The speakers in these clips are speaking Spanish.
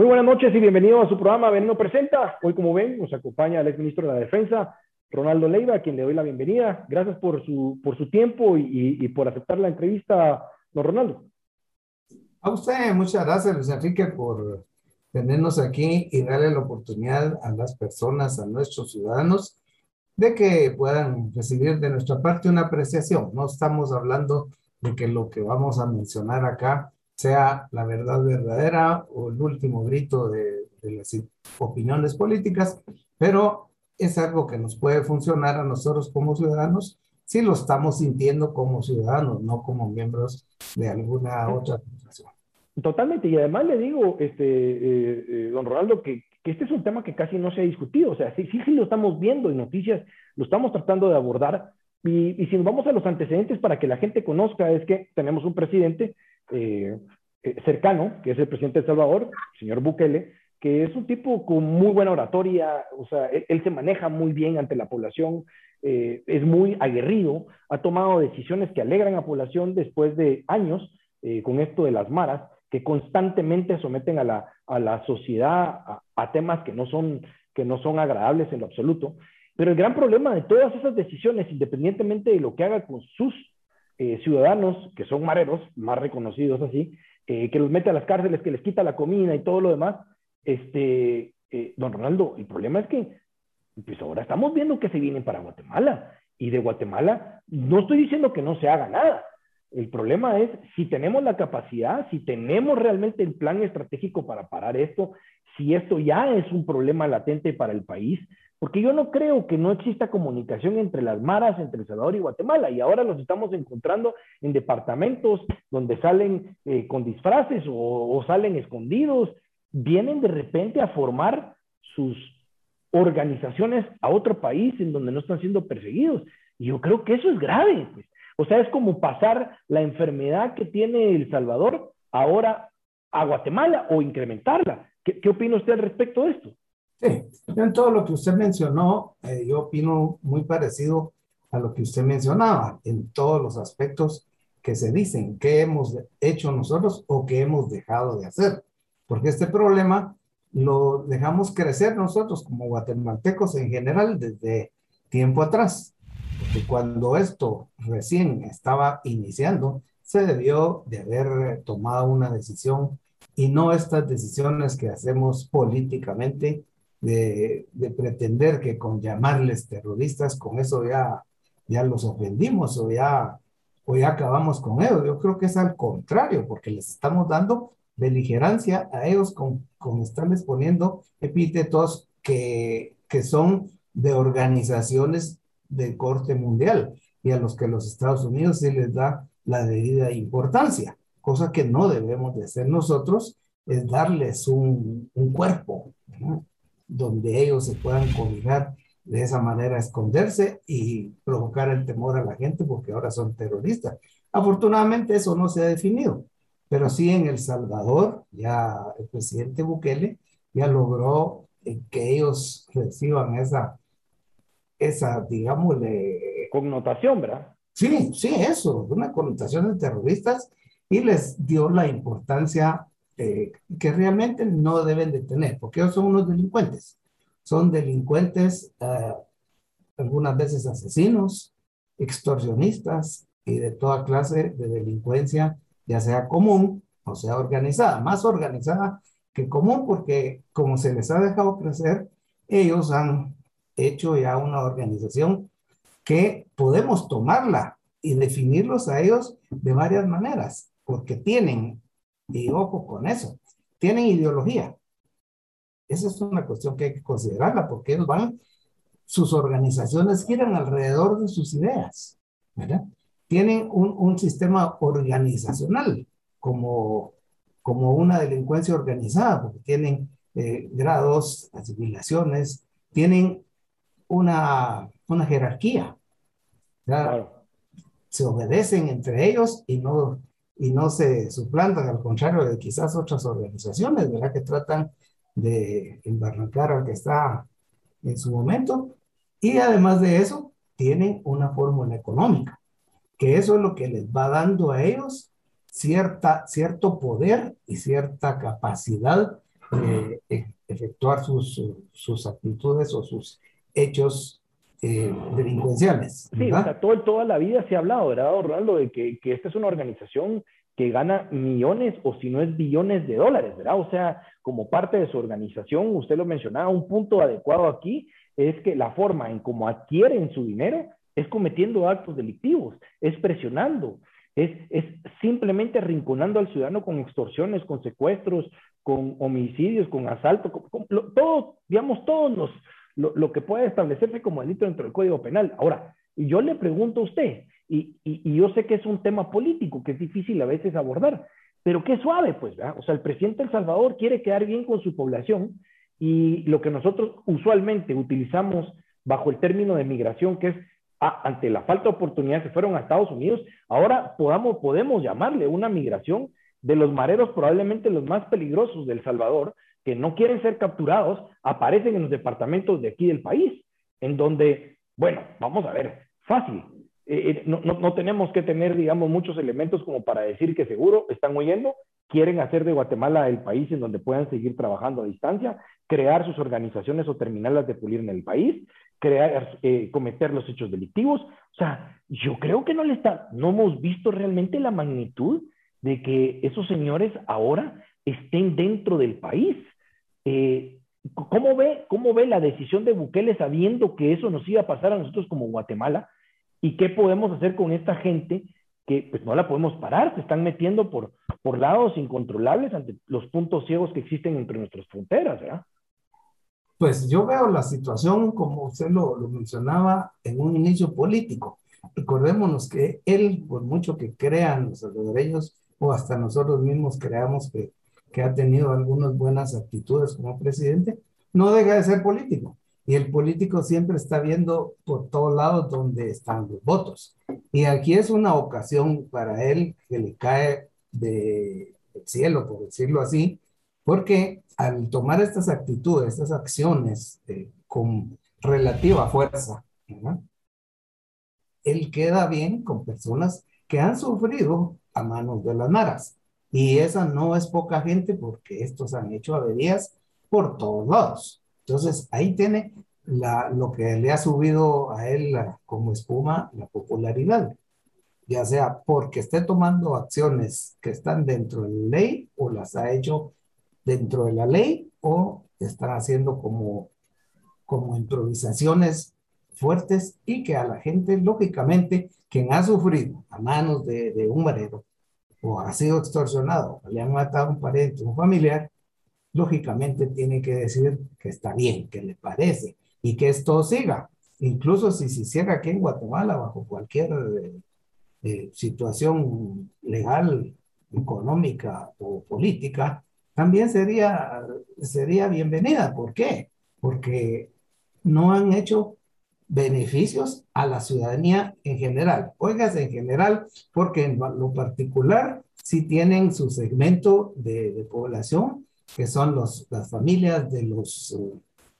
Muy buenas noches y bienvenido a su programa Veneno Presenta. Hoy, como ven, nos acompaña el ex ministro de la Defensa, Ronaldo Leiva, a quien le doy la bienvenida. Gracias por su, por su tiempo y, y, por aceptar la entrevista, don Ronaldo. A usted, muchas gracias, Luis Enrique, por tenernos aquí y darle la oportunidad a las personas, a nuestros ciudadanos, de que puedan recibir de nuestra parte una apreciación. No estamos hablando de que lo que vamos a mencionar acá sea la verdad verdadera o el último grito de, de las opiniones políticas, pero es algo que nos puede funcionar a nosotros como ciudadanos si lo estamos sintiendo como ciudadanos, no como miembros de alguna otra organización. Totalmente, y además le digo, este, eh, eh, don Ronaldo, que, que, este es un tema que casi no se ha discutido, o sea, sí, sí, sí lo estamos viendo en noticias, lo estamos tratando de abordar, y, y, si nos vamos a los antecedentes para que la gente conozca, es que tenemos un presidente eh, eh, cercano, que es el presidente de Salvador, señor Bukele, que es un tipo con muy buena oratoria, o sea, él, se maneja muy bien ante la población, eh, es muy aguerrido, ha tomado decisiones que alegran a la población después de años con esto de las maras, que constantemente someten a la, a la sociedad a, a, temas que no, son, que no son agradables en lo absoluto. Pero el gran problema de todas esas decisiones, independientemente de lo que haga con sus eh, ciudadanos, que son mareros, más reconocidos así, eh, que los mete a las cárceles, que les quita la comida y todo lo demás, este, eh, don Ronaldo, el problema es que pues ahora estamos viendo que se vienen para Guatemala. Y de Guatemala, no estoy diciendo que no se haga nada. El problema es si tenemos la capacidad, si tenemos realmente el plan estratégico para parar esto, si esto ya es un problema latente para el país, porque yo no creo que no exista comunicación entre las maras, entre El Salvador y Guatemala, y ahora los estamos encontrando en departamentos donde salen eh, con disfraces o, salen escondidos, vienen de repente a formar sus organizaciones a otro país en donde no están siendo perseguidos. Y yo creo que eso es grave. Pues. O sea, es como pasar la enfermedad que tiene El Salvador ahora a Guatemala o incrementarla. ¿Qué, qué opina usted al respecto de esto? Sí, en todo lo que usted mencionó, eh, yo opino muy parecido a lo que usted mencionaba, en todos los aspectos que se dicen, qué hemos hecho nosotros o qué hemos dejado de hacer. Porque este problema lo dejamos crecer nosotros como guatemaltecos en general desde tiempo atrás. Porque cuando esto recién estaba iniciando, se debió de haber tomado una decisión y no estas decisiones que hacemos políticamente de, de pretender que con llamarles terroristas, con eso ya, ya los ofendimos o ya, o ya acabamos con ellos. Yo creo que es al contrario, porque les estamos dando beligerancia a ellos con, con estarles poniendo epítetos que, que son de organizaciones de corte mundial y a los que los Estados Unidos sí les da la debida importancia, cosa que no debemos de hacer nosotros, es darles un, un cuerpo. Donde ellos se puedan cobijar de esa manera, esconderse y provocar el temor a la gente porque ahora son terroristas. Afortunadamente eso no se ha definido. Pero sí en El Salvador, ya el presidente Bukele ya logró eh, que ellos reciban esa, esa, digámosle... Connotación, ¿verdad? Sí, sí, eso, una connotación de terroristas y les dio la importancia eh, que realmente no deben de tener, porque ellos son unos delincuentes. Son delincuentes, eh, algunas veces asesinos, extorsionistas y de toda clase de delincuencia ya sea común o sea organizada, más organizada que común porque como se les ha dejado crecer, ellos han hecho ya una organización que podemos tomarla y definirlos a ellos de varias maneras, porque tienen, y ojo con eso, tienen ideología. Esa es una cuestión que hay que considerarla, porque ellos van, sus organizaciones giran alrededor de sus ideas, ¿verdad? tienen un, un sistema organizacional como, como una delincuencia organizada, porque tienen eh, grados, asimilaciones, tienen una, una jerarquía. Claro. Se obedecen entre ellos y no, y no se suplantan, al contrario de quizás otras organizaciones, ¿verdad? Que tratan de embarrancar al que está en su momento. Y además de eso, tienen una fórmula económica que eso es lo que les va dando a ellos cierta, cierto poder y cierta capacidad eh, e, efectuar sus, sus actitudes o sus hechos eh, delincuenciales. Sí, o sea, todo, toda la vida se ha hablado, ¿verdad, Orlando? De que, que esta es una organización que gana millones o si no es billones de dólares, ¿verdad? O sea, como parte de su organización, usted lo mencionaba, un punto adecuado aquí es que la forma en cómo adquieren su dinero es cometiendo actos delictivos, es presionando, es, es simplemente arrinconando al ciudadano con extorsiones, con secuestros, con homicidios, con asalto, con, todo, digamos, todos los, lo, que puede establecerse como delito dentro del Código Penal. Ahora, yo le pregunto a usted, y, yo sé que es un tema político que es difícil a veces abordar, pero qué suave, pues, ¿verdad? O sea, el presidente de El Salvador quiere quedar bien con su población y lo que nosotros usualmente utilizamos bajo el término de migración, que es ante la falta de oportunidad, se fueron a Estados Unidos, ahora podemos llamarle una migración de los mareros probablemente los más peligrosos del Salvador, que no quieren ser capturados, aparecen en los departamentos de aquí del país, en donde, bueno, vamos a ver, fácil. Eh, eh no, no, no, tenemos que tener, digamos, muchos elementos como para decir que seguro están huyendo, quieren hacer de Guatemala el país en donde puedan seguir trabajando a distancia, crear sus organizaciones o terminarlas de pulir en el país, crear, eh, cometer los hechos delictivos. O sea, yo creo que no le está, no hemos visto realmente la magnitud de que esos señores ahora estén dentro del país. Eh, ¿cómo, ve, ¿Cómo ve la decisión de Bukele sabiendo que eso nos iba a pasar a nosotros como Guatemala? ¿Y qué podemos hacer con esta gente que pues no la podemos parar? Se están metiendo por, por lados incontrolables ante los puntos ciegos que existen entre nuestras fronteras, ¿verdad? Pues yo veo la situación, como usted lo, mencionaba, en un inicio político. Recordémonos que él, por mucho que crean los salvadoreños, o hasta nosotros mismos creamos que, que ha tenido algunas buenas actitudes como presidente, no deja de ser político. Y el político siempre está viendo por todos lados dónde están los votos. Y aquí es una ocasión para él que le cae de cielo, por decirlo así, porque al tomar estas actitudes, estas acciones eh, con relativa fuerza, él queda bien con personas que han sufrido a manos de las maras. Y esa no es poca gente porque estos han hecho averías por todos lados. Entonces, ahí tiene la, lo que le ha subido a él como espuma la popularidad, ya sea porque esté tomando acciones que están dentro de la ley o las ha hecho dentro de la ley o están haciendo como, como improvisaciones fuertes y que a la gente, lógicamente, quien ha sufrido a manos de, de un marero o ha sido extorsionado, o le han matado a un pariente, un familiar, lógicamente tiene que decir que está bien, que le parece y que esto siga. Incluso si se hiciera aquí en Guatemala bajo cualquier eh, eh, situación legal, económica o política, también sería, sería bienvenida. ¿Por qué? Porque no han hecho beneficios a la ciudadanía en general. Oigas, en general, porque en lo particular sí tienen su segmento de, de población, que son los, las familias de los,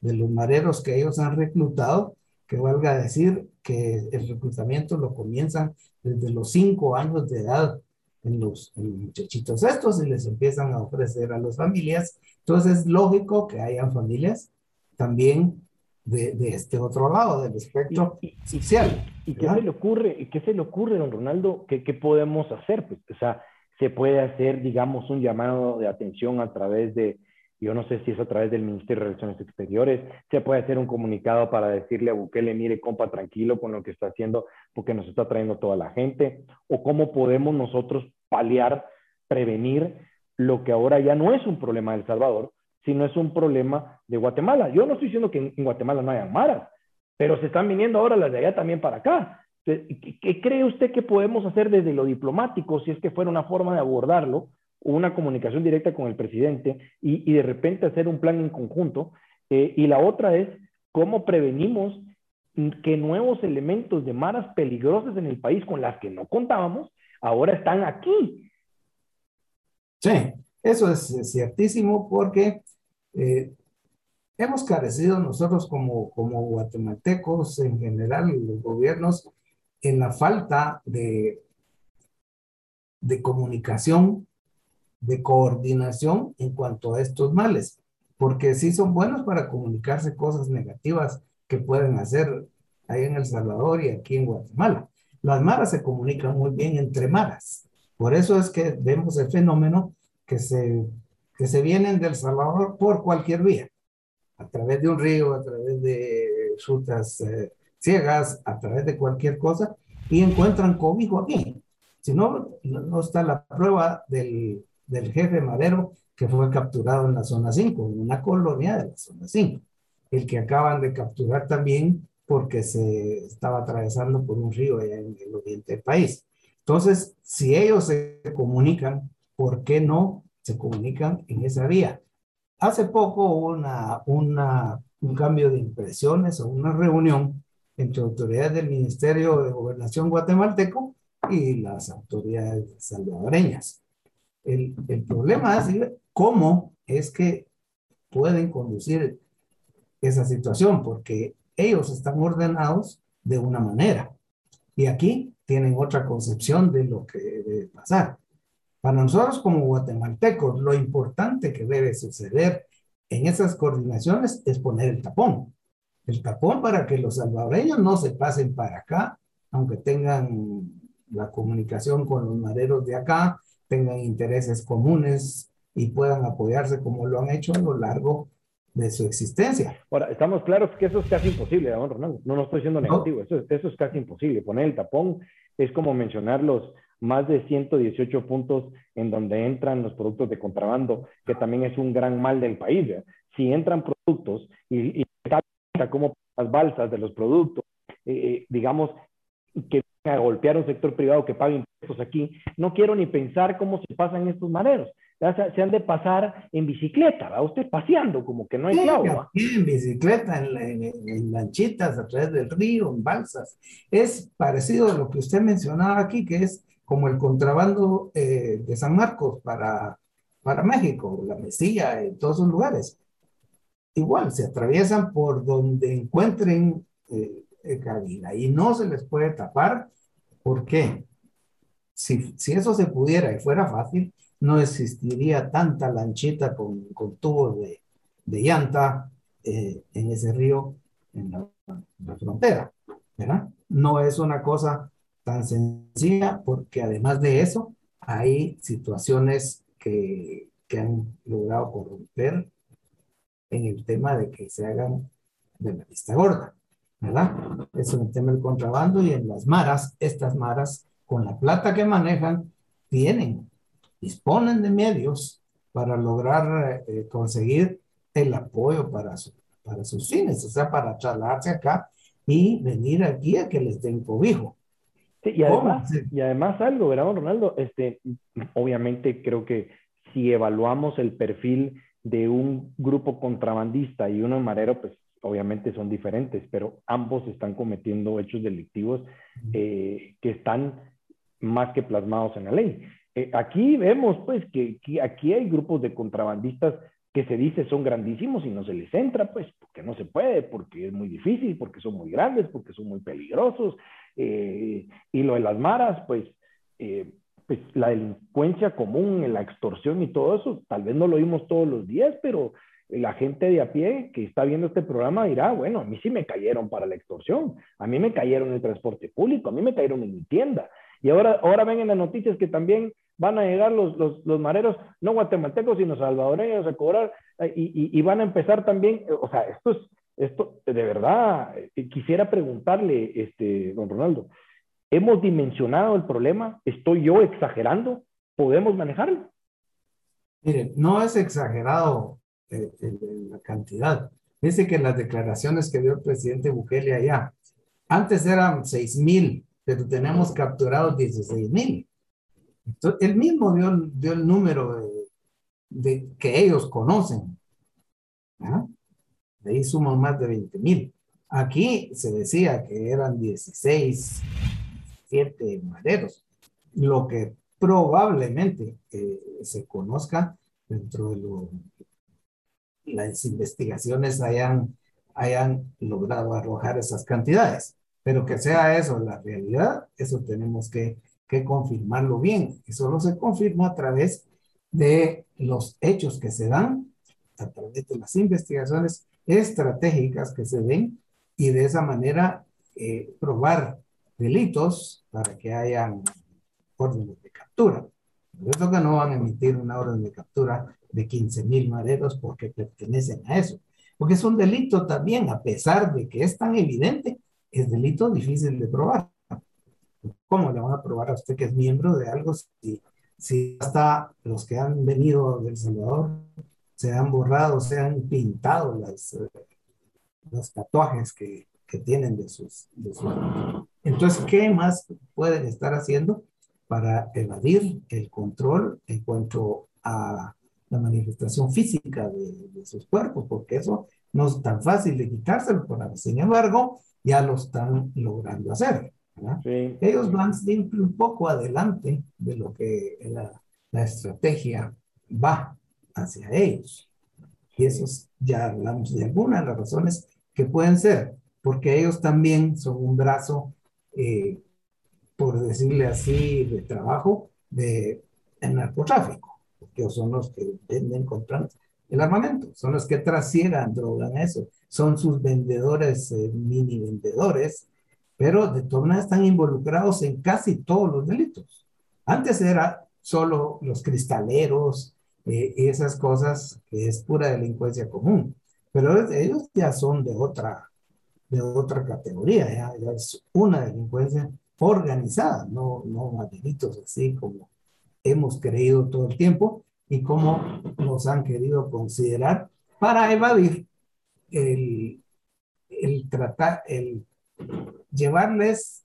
de los mareros que ellos han reclutado, que valga decir que el reclutamiento lo comienzan desde los cinco años de edad en los, en los muchachitos estos y les empiezan a ofrecer a las familias. Entonces es lógico que hayan familias también de, de, este otro lado del espectro y, y, social. ¿Y, qué se le ocurre, qué se le ocurre, don Ronaldo? ¿Qué, qué podemos hacer? Pues, o sea, se puede hacer, digamos, un llamado de atención a través de, yo no sé si es a través del Ministerio de Relaciones Exteriores, se puede hacer un comunicado para decirle a Bukele, mire, compa, tranquilo con lo que está haciendo, porque nos está trayendo toda la gente, o cómo podemos nosotros paliar, prevenir lo que ahora ya no es un problema de El Salvador, sino es un problema de Guatemala. Yo no estoy diciendo que en Guatemala no haya maras, pero se están viniendo ahora las de allá también para acá. ¿Qué cree usted que podemos hacer desde lo diplomático, si es que fuera una forma de abordarlo, o una comunicación directa con el presidente, y, y de repente hacer un plan en conjunto? Eh, y la otra es, ¿cómo prevenimos que nuevos elementos de maras peligrosas en el país con las que no contábamos, ahora están aquí? Sí, eso es ciertísimo porque eh, hemos carecido nosotros como, como guatemaltecos, en general, los gobiernos, en la falta de, de comunicación, de coordinación en cuanto a estos males. porque sí son buenos para comunicarse cosas negativas que pueden hacer ahí en El Salvador y aquí en Guatemala. Las maras se comunican muy bien entre maras. Por eso es que vemos el fenómeno que se, que se vienen del Salvador por cualquier vía, a través de un río, a través de rutas eh, ciegas, a través de cualquier cosa, y encuentran cobijo aquí. Si no, no está la prueba del, del jefe Madero que fue capturado en la zona 5, en una colonia de la zona 5. El que acaban de capturar también porque se estaba atravesando por un río allá en el oriente del país. Entonces, si ellos se comunican, ¿por qué no se comunican en esa vía? Hace poco hubo una, una, un cambio de impresiones o una reunión entre autoridades del Ministerio de Gobernación guatemalteco y las autoridades salvadoreñas. El, el problema es cómo es que pueden conducir esa situación, porque ellos están ordenados de una manera. Y aquí tienen otra concepción de lo que debe pasar. Para nosotros como guatemaltecos, lo importante que debe suceder en esas coordinaciones es poner el tapón. El tapón para que los salvadoreños no se pasen para acá, aunque tengan la comunicación con los maderos de acá, tengan intereses comunes y puedan apoyarse como lo han hecho a lo largo de su existencia. Ahora, estamos claros que eso es casi imposible, don Ronaldo. No, no estoy siendo negativo, eso, eso es casi imposible. Poner el tapón es como mencionar los más de 118 puntos en donde entran los productos de contrabando, que también es un gran mal del país. Si entran productos y, y como las balsas de los productos, eh, eh, digamos, que a golpear un sector privado que pague impuestos aquí, no quiero ni pensar cómo se pasan estos maneros se, han de pasar en bicicleta, ¿va? Usted paseando, como que no hay agua. En bicicleta, en, lanchitas, a través del río, en balsas. Es parecido a lo que usted mencionaba aquí, que es como el contrabando eh, de San Marcos para, para México, la Mesilla, en todos esos lugares. Igual, se atraviesan por donde encuentren eh, cabina y no se les puede tapar. ¿Por qué? Si, si eso se pudiera y fuera fácil, no existiría tanta lanchita con, con tubos de, de llanta eh, en ese río, en la, frontera, ¿verdad? No es una cosa tan sencilla porque además de eso hay situaciones que, que han logrado corromper en el tema de que se hagan de la vista gorda, ¿verdad? Eso en el tema del contrabando y en las maras, estas maras, con la plata que manejan, tienen disponen de medios para lograr eh, conseguir el apoyo para, para sus fines, o sea, para trasladarse acá y venir aquí a que les den cobijo. Y, además, y además algo, ¿verdad, Ronaldo? Este, obviamente creo que si evaluamos el perfil de un grupo contrabandista y uno marero, pues obviamente son diferentes, pero ambos están cometiendo hechos delictivos eh, que están más que plasmados en la ley. Eh, aquí vemos pues que, aquí hay grupos de contrabandistas que se dice son grandísimos y no se les entra, pues, porque no se puede, porque es muy difícil, porque son muy grandes, porque son muy peligrosos. Eh, y lo de las maras, pues, eh, pues, la delincuencia común, la extorsión y todo eso, tal vez no lo vimos todos los días, pero la gente de a pie que está viendo este programa dirá, bueno, a mí sí me cayeron para la extorsión, a mí me cayeron en el transporte público, a mí me cayeron en mi tienda. Y ahora, ahora ven en las noticias que también van a llegar los, los, los mareros, no guatemaltecos, sino salvadoreños a cobrar eh, y, y, van a empezar también, o sea, esto es, esto de verdad, eh, quisiera preguntarle, este, don Ronaldo, ¿hemos dimensionado el problema? ¿Estoy yo exagerando? ¿Podemos manejarlo? Mire, no es exagerado eh, la cantidad. Dice que las declaraciones que dio el presidente Bukele allá, antes eran 6 mil, pero tenemos capturados 16 mil. Él mismo dio, dio el número de, que ellos conocen. De ahí suman más de 20 mil. Aquí se decía que eran 16, 7 maderos, lo que probablemente eh, se conozca dentro de lo, las investigaciones hayan, hayan logrado arrojar esas cantidades. Pero que sea eso la realidad, eso tenemos que que confirmarlo bien. Y solo se confirma a través de los hechos que se dan a través de las investigaciones estratégicas que se den y de esa manera eh, probar delitos para que hayan órdenes de captura. Por eso que no van a emitir una orden de captura de 15 mil mareros porque pertenecen a eso. Porque es un delito también, a pesar de que es tan evidente, es delito difícil de probar. ¿Cómo le van a probar a usted que es miembro de algo si, si hasta los que han venido del Salvador se han borrado, se han pintado las, eh, los tatuajes que, que tienen de sus, de sus... Entonces, ¿qué más pueden estar haciendo para evadir el control en cuanto a la manifestación física de, sus cuerpos? Porque eso no es tan fácil de quitárselo, pero sin embargo, ya lo están logrando hacer. Ellos van siempre un poco adelante de lo que la, la estrategia va hacia ellos. Y eso ya hablamos de algunas de las razones que pueden ser, porque ellos también son un brazo, eh, por decirle así, de trabajo de, el narcotráfico, porque son los que venden, compran el armamento, son los que trasiegan, drogan eso, son sus vendedores, eh, mini vendedores, pero de todas maneras están involucrados en casi todos los delitos. Antes era solo los cristaleros eh, esas cosas que es pura delincuencia común, pero ellos ya son de otra, de otra categoría, ya, es una delincuencia organizada, no, no delitos así como hemos creído todo el tiempo y como nos han querido considerar para evadir el, el tratar, el llevarles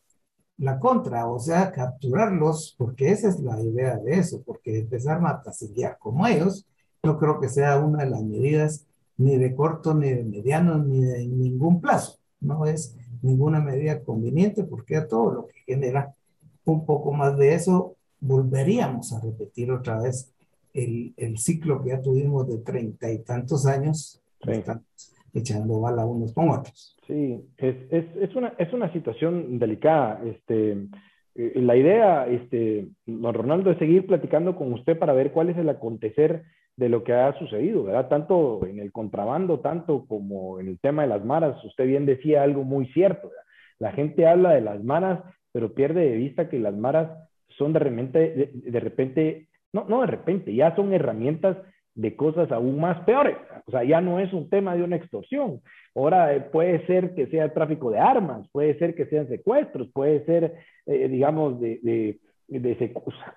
la contra, o sea, capturarlos, porque esa es la idea de eso, porque empezar a matasillear como ellos, no creo que sea una de las medidas ni de corto, ni de mediano, ni de ningún plazo. No es ninguna medida conveniente porque a todo lo que genera un poco más de eso, volveríamos a repetir otra vez el, el ciclo que ya tuvimos de treinta y tantos años, echando bala unos con otros. Sí, es, es, es, una, es una situación delicada. Este, eh, la idea, este, Ronaldo, es seguir platicando con usted para ver cuál es el acontecer de lo que ha sucedido, ¿verdad? Tanto en el contrabando, tanto como en el tema de las maras. Usted bien decía algo muy cierto. La gente habla de las maras, pero pierde de vista que las maras son de repente, de repente, no, no de repente, ya son herramientas de cosas aún más peores. O sea, ya no es un tema de una extorsión. Ahora eh, puede ser que sea tráfico de armas, puede ser que sean secuestros, puede ser, eh, digamos, de, de, de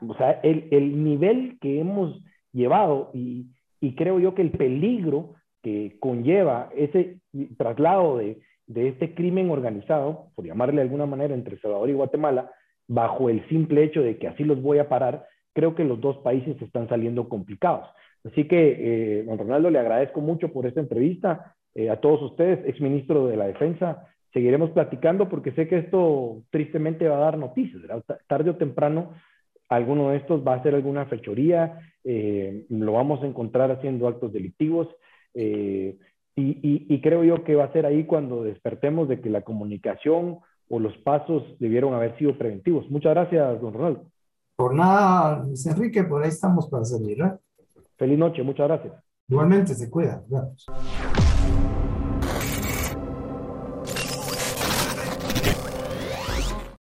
o sea, el, el, nivel que hemos llevado y, y, creo yo que el peligro que conlleva ese traslado de, de este crimen organizado, por llamarle de alguna manera, entre Salvador y Guatemala, bajo el simple hecho de que así los voy a parar, creo que los dos países están saliendo complicados. Así que, eh, don Ronaldo, le agradezco mucho por esta entrevista. Eh, a todos ustedes, exministro de la Defensa, seguiremos platicando porque sé que esto tristemente va a dar noticias. Tarde o temprano, alguno de estos va a hacer alguna fechoría, eh, lo vamos a encontrar haciendo actos delictivos. Y, y creo yo que va a ser ahí cuando despertemos de que la comunicación o los pasos debieron haber sido preventivos. Muchas gracias, don Ronaldo. Por nada, Luis Enrique, por ahí estamos para servir. ¿eh? Feliz noche, muchas gracias. Igualmente, se cuida. Gracias.